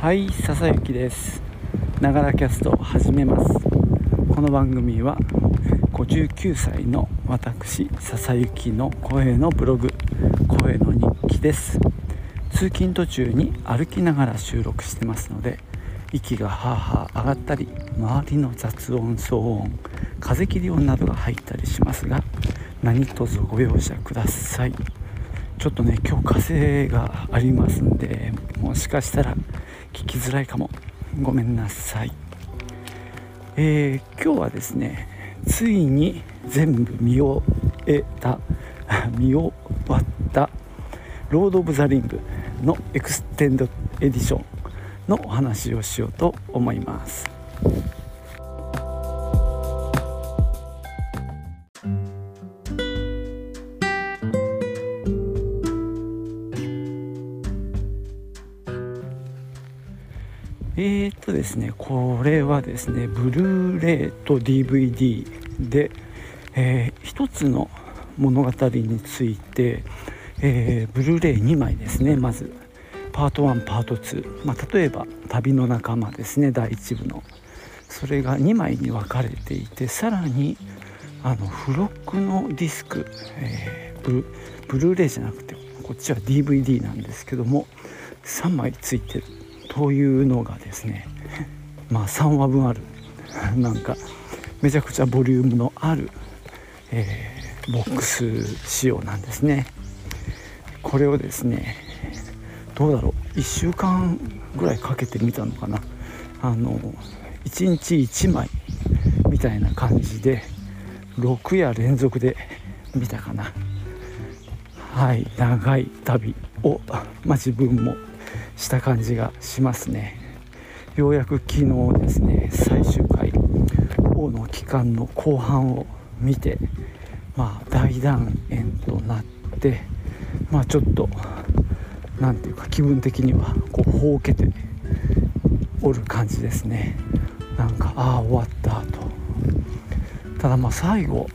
はい笹雪です。ながらキャストを始めます。この番組は59歳の私笹雪の声のブログ声の日記です。通勤途中に歩きながら収録してますので息がハーハー上がったり周りの雑音騒音風切り音などが入ったりしますが何卒ご容赦ください。ちょっとね今日風がありますんでもしかしたら聞きづらいかも。ごめんなさい。えー、今日はですねついに全部見終えた 見終わったロード・オブ・ザ・リングのエクステンデッドエディションのお話をしようと思います。ですねこれはですねブルーレイと DVD で、えー、1つの物語について、えー、ブルーレイ2枚ですねまずパート1パート2、まあ、例えば「旅の仲間」ですね第1部の。それが2枚に分かれていてさらにあの付録のディスク、えー、ブブルーレイじゃなくてこっちは DVD なんですけども3枚ついてるというのがですねまあ3話分ある。なんかめちゃくちゃボリュームのある、えー、ボックス仕様なんですね。これをですねどうだろう。1週間ぐらいかけてみたのかな。あの1日1枚みたいな感じで6夜連続で見たかな。はい長い旅を、まあ、自分もした感じがしますね。ようやく昨日ですね最終回王の期間の後半を見てまあ大団円となってまあちょっと何ていうか気分的にはこうほうけておる感じですね。なんかああ終わったと。ただまあ最後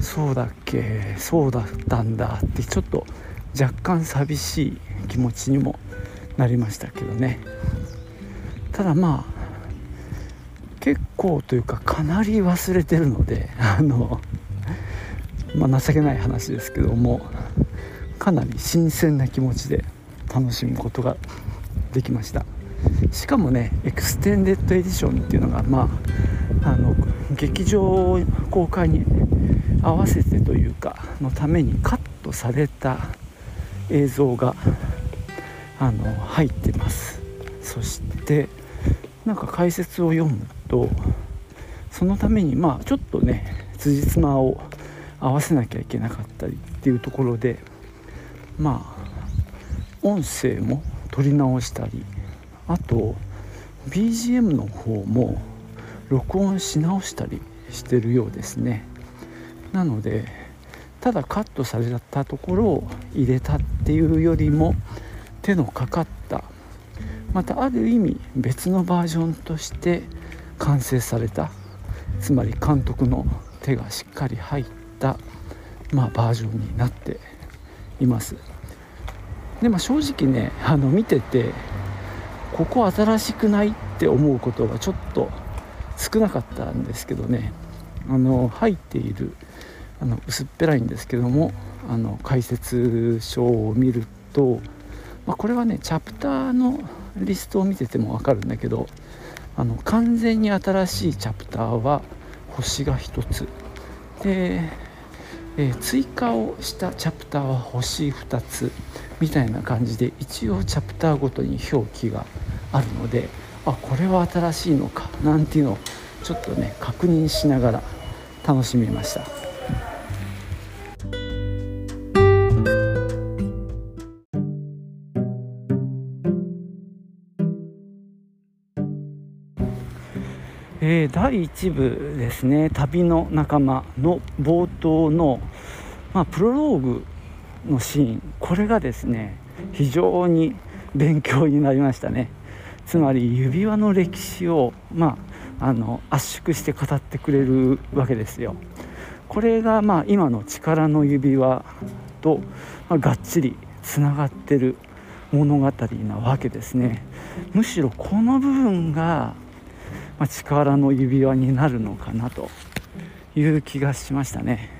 そうだっけそうだったんだってちょっと若干寂しい気持ちにもなりましたけどね。ただまあ結構というかかなり忘れてるのであの、まあ、情けない話ですけどもかなり新鮮な気持ちで楽しむことができました。しかもねエクステンデッドエディションっていうのがまああの劇場公開に合わせてというかのためにカットされた映像があの入ってます。そしてなんか解説を読むとそのためにまあちょっとね辻褄を合わせなきゃいけなかったりっていうところでまあ音声も取り直したりあと BGM の方も録音し直したりしてるようですね。なのでただカットされたところを入れたっていうよりも手のかかったまたある意味別のバージョンとして完成された。つまり監督の手がしっかり入った、まあ、バージョンになっています。でも正直ねあの見ててここ新しくないって思うことがちょっと少なかったんですけどね。あの入っているあの薄っぺらいんですけどもあの解説書を見るとまあ、これはねチャプターのリストを見てても分かるんだけどあの完全に新しいチャプターは星が1つで、えー、追加をしたチャプターは星2つみたいな感じで一応チャプターごとに表記があるのであこれは新しいのかなんていうのをちょっとね確認しながら楽しみました。えー、第1部ですね「旅の仲間」の冒頭の、まあ、プロローグのシーン。これがですね非常に勉強になりましたね。つまり指輪の歴史を、まあ、あの圧縮して語ってくれるわけですよ。これがまあ今の力の指輪と、まあ、がっちりつながってる物語なわけですね。むしろこの部分が、まあ、力の指輪になるのかなという気がしましたね。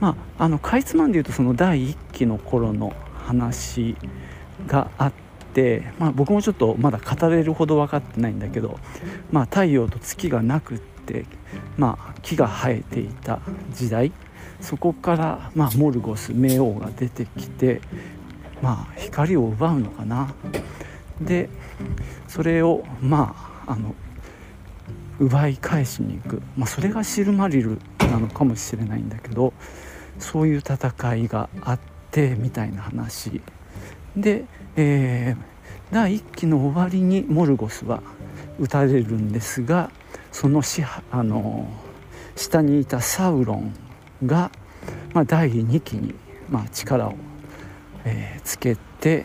まああのかいつまんで言うとその第1期の頃の話があって、まあ、僕もちょっとまだ語れるほど分かってないんだけど、まあ、太陽と月がなくって、まあ、木が生えていた時代そこから、まあ、モルゴス冥王が出てきて、まあ、光を奪うのかな。でそれをまああの奪い返しに行く、まあ、それがシルマリルなのかもしれないんだけどそういう戦いがあってみたいな話。で、えー、第1期の終わりにモルゴスは撃たれるんですがそのしあの下にいたサウロンが、まあ、第2期に、まあ、力を、えー、つけて、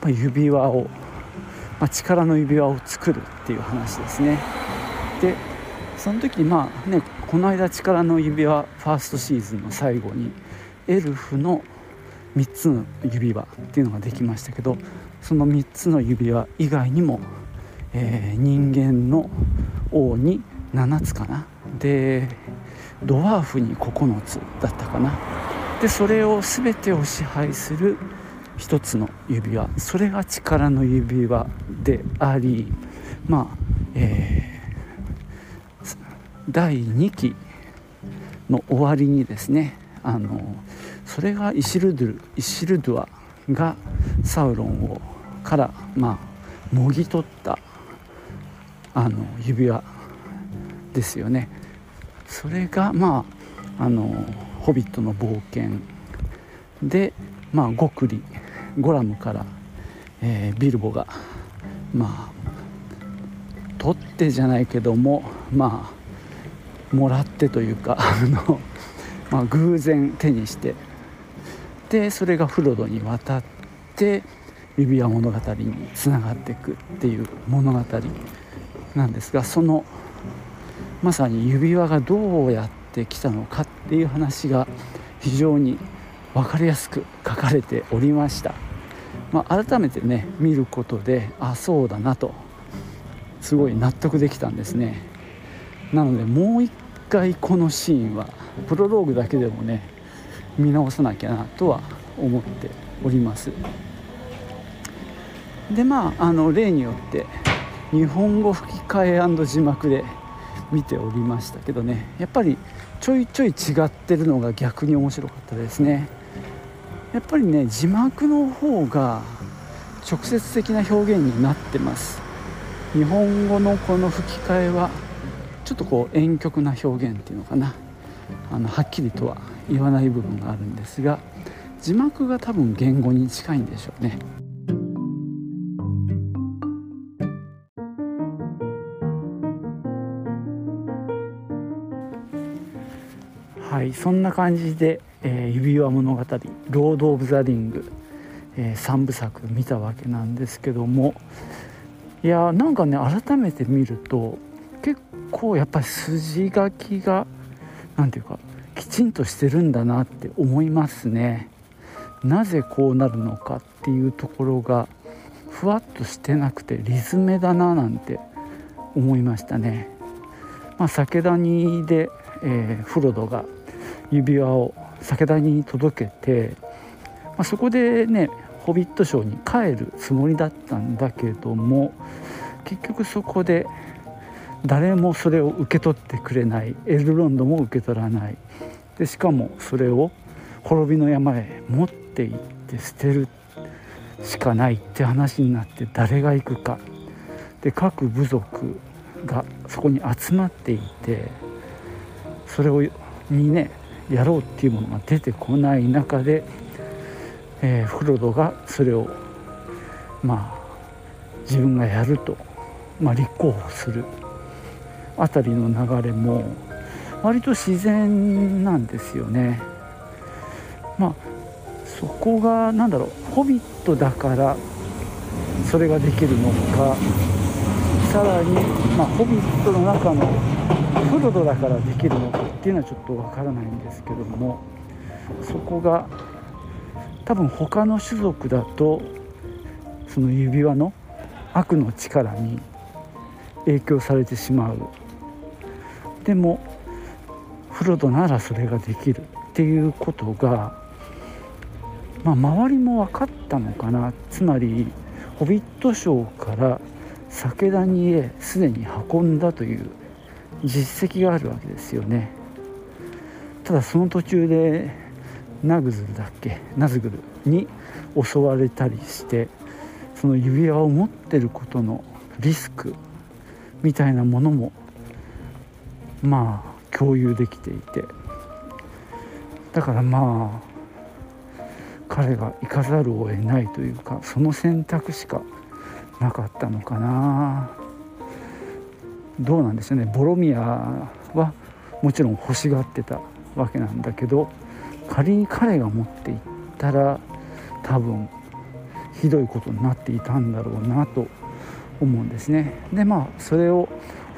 まあ、指輪を、まあ、力の指輪を作るっていう話ですね。でその時まあねこの間力の指輪ファーストシーズンの最後にエルフの3つの指輪っていうのができましたけどその3つの指輪以外にも、えー、人間の王に7つかなでドワーフに9つだったかなでそれを全てを支配する一つの指輪それが力の指輪でありまあえー、第2期の終わりにですねあのそれがイシルドゥイシルドゥアがサウロンをからまあもぎ取ったあの指輪ですよね。それがまああの「ホビットの冒険で」まあ、ゴクリゴラムから、えー、ビルボがまあ取ってじゃないけどもまあもらってというかあの、まあ、偶然手にしてでそれがフロドに渡って指輪物語につながっていくっていう物語なんですがそのまさに指輪がどうやってきたのかっていう話が非常に分かりやすく書かれておりました、まあ、改めてね見ることであそうだなとすごい納得できたんですね。なのでもう一回このシーンはプロローグだけでもね見直さなきゃなとは思っております。でまああの例によって日本語吹き替え字幕で見ておりましたけどねやっぱりちょいちょい違ってるのが逆に面白かったですね。やっぱりね字幕の方が直接的な表現になってます。日本語のこの吹き替えはちょっとこう婉曲な表現っていうのかな。あのはっきりとは言わない部分があるんですが字幕が多分言語に近いんでしょうね。そんな感じで、えー、指輪物語「ロード・オブ・ザ・リング」えー、3部作見たわけなんですけどもいやなんかね改めて見ると結構やっぱり筋書きが何て言うかきちんとしてるんだなって思いますね。なぜこうなるのかっていうところがふわっとしてなくてリズメだななんて思いましたね。まあ、酒谷で、えー、フロドが指輪を酒谷に届けて、まあ、そこでねホビットショーに帰るつもりだったんだけども結局そこで誰もそれを受け取ってくれないエルロンドも受け取らない。でしかもそれを滅びの山へ持って行って捨てるしかないって話になって誰が行くか。で各部族がそこに集まっていてそれをにねやろうっていうものが出てこない中で、えー、フロドがそれをまあ自分がやると、まあ、立候補するあたりの流れも割と自然なんですよね。まあそこが何だろうホビットだからそれができるのかさらに、まあ、ホビットの中のフロドだからできるのかっていうのはちょっとわからないんですけどもそこが多分他の種族だとその指輪の悪の力に影響されてしまう。でもフロドならそれができるっていうことが、まあ、周りも分かったのかな。つまり「ホビット賞」から酒谷へすでに運んだという実績があるわけですよね。ただその途中でナグズルだっけ？ナズグルに襲われたりしてその指輪を持ってることのリスクみたいなものもまあ共有できていて。だからまあ彼が行かざるを得ないというかその選択しかなかったのかな。どうなんでしょうね。ボロミアはもちろん欲しがってたわけなんだけど仮に彼が持っていったら多分ひどいことになっていたんだろうなと思うんですね。でまあそれを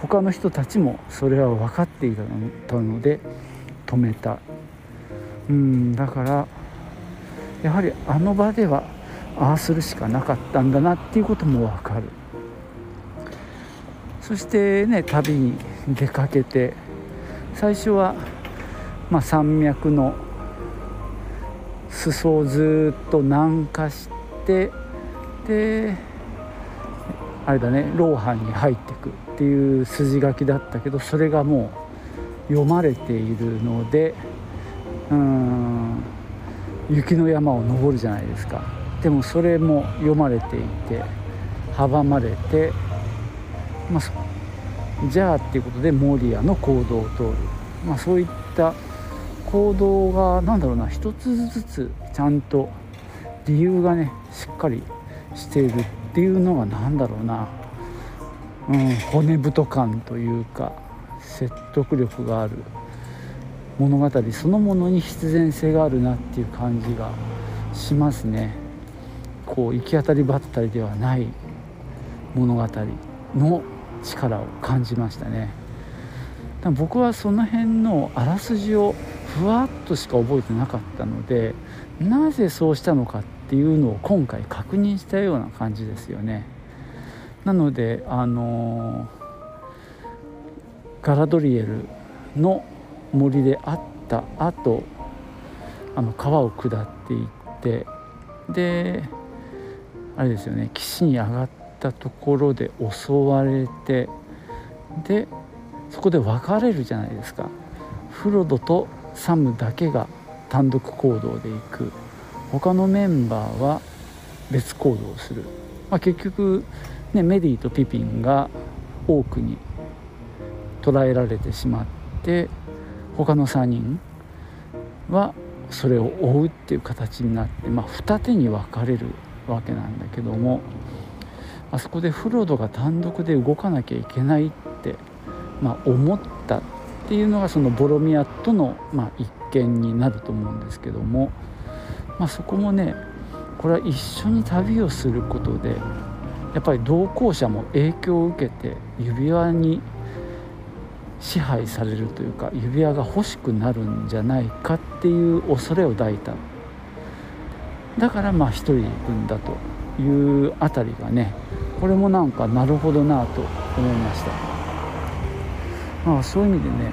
他の人たちもそれは分かっていたので止めた。うんだからやはりあの場ではああするしかなかったんだなっていうことも分かる。そしてね旅に出かけて最初は、まあ、山脈の裾をずっと南下してであれだねローハンに入ってくっていう筋書きだったけどそれがもう読まれているのでうん雪の山を登るじゃないですか。でもそれも読まれていて阻まれて、まあ、じゃあっていうことでモリアの行動を通る、まあ、そういった行動が何だろうな一つずつちゃんと理由がねしっかりしているっていうのが何だろうな、うん、骨太感というか説得力がある物語そのものに必然性があるなっていう感じがしますね。こう行き当たりばったりではない物語の力を感じましたね。僕はその辺のあらすじをふわっとしか覚えてなかったのでなぜそうしたのかっていうのを今回確認したような感じですよね。なのであのガラドリエルの森で会った後あの川を下っていってであれですよね岸に上がったところで襲われてでそこで別れるじゃないですか。フロドとサムだけが単独行動で行く。他のメンバーは別行動をする、まあ、結局、ね、メディとピピンが多くに捕らえられてしまって他の3人はそれを追うっていう形になって、まあ、二手に分かれるわけなんだけどもあそこでフロドが単独で動かなきゃいけないって、まあ、思ったっていうのがそのボロミアとの、まあ、一見になると思うんですけども、まあ、そこもねこれは一緒に旅をすることでやっぱり同行者も影響を受けて指輪に支配されるというか指輪が欲しくなるんじゃないかっていう恐れを抱いた。だからまあ一人で行くんだというあたりがねこれもなんかなるほどなと思いました。まあそういう意味でね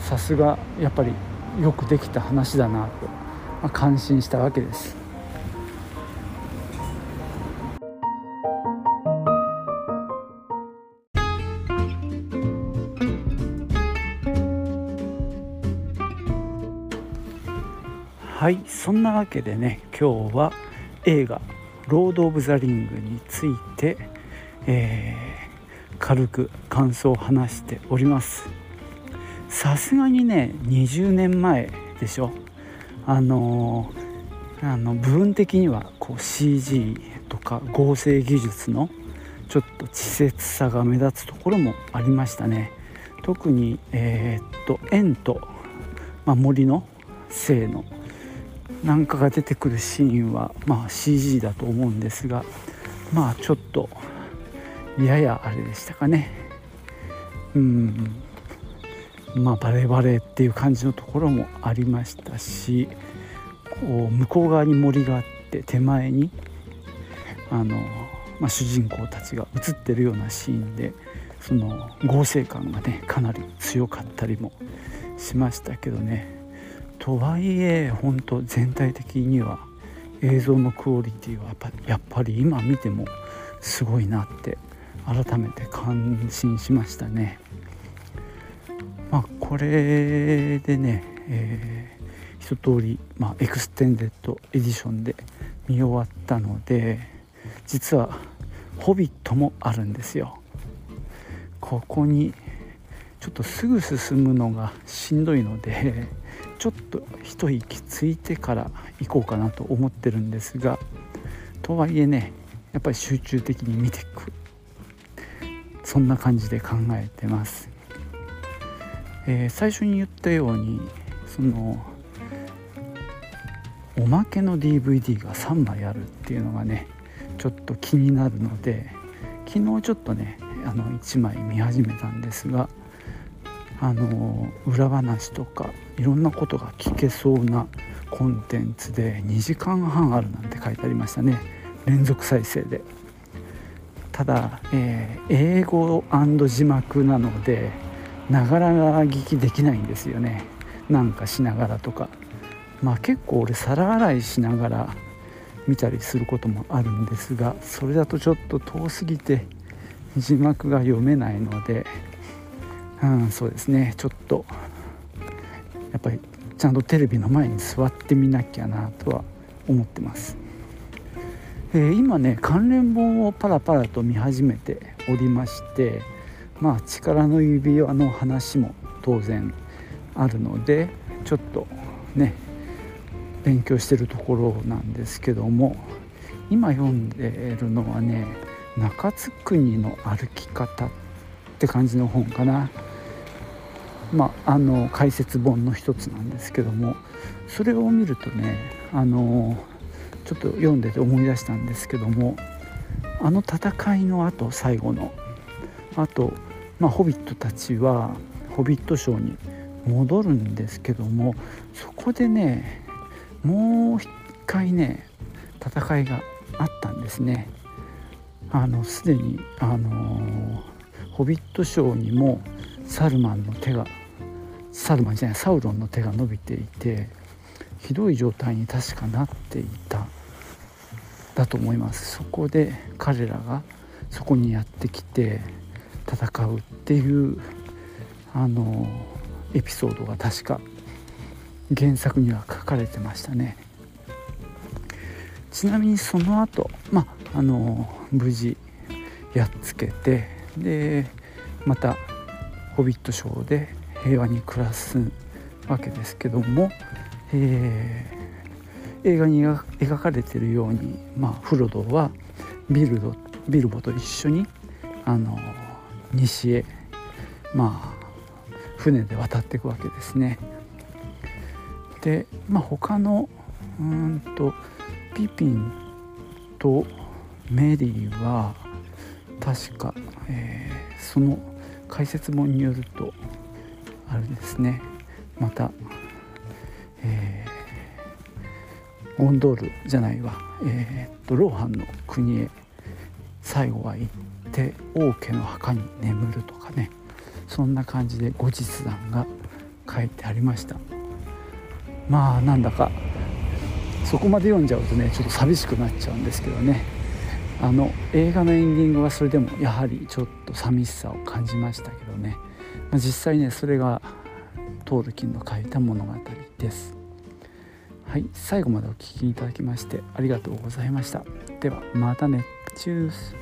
さすがやっぱりよくできた話だなと、まあ、感心したわけです。はいそんなわけでね今日は映画「ロード・オブ・ザ・リング」について、えー、軽く感想を話しております。さすがにね20年前でしょ。あのー、あの部分的にはこう CG とか合成技術のちょっと稚拙さが目立つところもありましたね。特にえー、っと円と、まあ、森の性のなんかが出てくるシーンは、まあ、CG だと思うんですがまあちょっとややあれでしたかね。うん。まあバレバレっていう感じのところもありましたしこう向こう側に森があって手前にあの、まあ、主人公たちが映ってるようなシーンでその合成感がねかなり強かったりもしましたけどね。とはいえ本当全体的には映像のクオリティはやっぱり今見てもすごいなって改めて感心しましたね。まあ、これでね、えー、一通り、まあ、エクステンデッドエディションで見終わったので実は「ホビット」もあるんですよ。ここにちょっとすぐ進むのがしんどいのでちょっと一息ついてから行こうかなと思ってるんですがとはいえねやっぱり集中的に見ていく。そんな感じで考えてます、えー、最初に言ったようにそのおまけの DVD が3枚あるっていうのがねちょっと気になるので昨日ちょっとねあの1枚見始めたんですがあの裏話とかいろんなことが聞けそうなコンテンツで2時間半あるなんて書いてありましたね。連続再生で。ただ、えー、英語字幕なのでながら聞きできないんですよね。なんかしながらとか。まあ結構俺皿洗いしながら見たりすることもあるんですがそれだとちょっと遠すぎて字幕が読めないのでうん、そうですね。ちょっとやっぱりちゃんとテレビの前に座ってみなきゃなとは思ってます、えー、今ね関連本をパラパラと見始めておりましてまあ力の指輪の話も当然あるのでちょっとね勉強してるところなんですけども今読んでるのはね中津国の歩き方って感じの本かな。まあ、あの解説本の一つなんですけどもそれを見るとねあのちょっと読んでて思い出したんですけどもあの戦いのあと最後のあと、まあ、ホビットたちはホビットショーに戻るんですけどもそこでねもう一回ね戦いがあったんですね。あのすでにあのホビットショーにもサルマンの手がサルマンじゃないサウロンの手が伸びていてひどい状態に確かなっていただと思います。そこで彼らがそこにやってきて戦うっていうあのエピソードが確か原作には書かれてましたね。ちなみにその後まああの無事やっつけてでまた「ホビットショー」で平和に暮らすわけですけども、えー、映画に描かれてるように、まあ、フロドはビルドビルボと一緒にあの西へ、まあ、船で渡っていくわけですね。で、まあ、他のうんとピピンとメリーは確か、えー、その解説本によるとあれですね。また、えー、ゴンドールじゃないわ、えー、っとローハンの国へ最後は行って王家の墓に眠るとかね。そんな感じで後日談が書いてありました。まあなんだかそこまで読んじゃうとねちょっと寂しくなっちゃうんですけどね。あの映画のエンディングはそれでもやはりちょっと寂しさを感じましたけどね。まあ、実際ねそれがトールキンの書いた物語です。はい最後までお聴きいただきましてありがとうございました。ではまたね。チュース。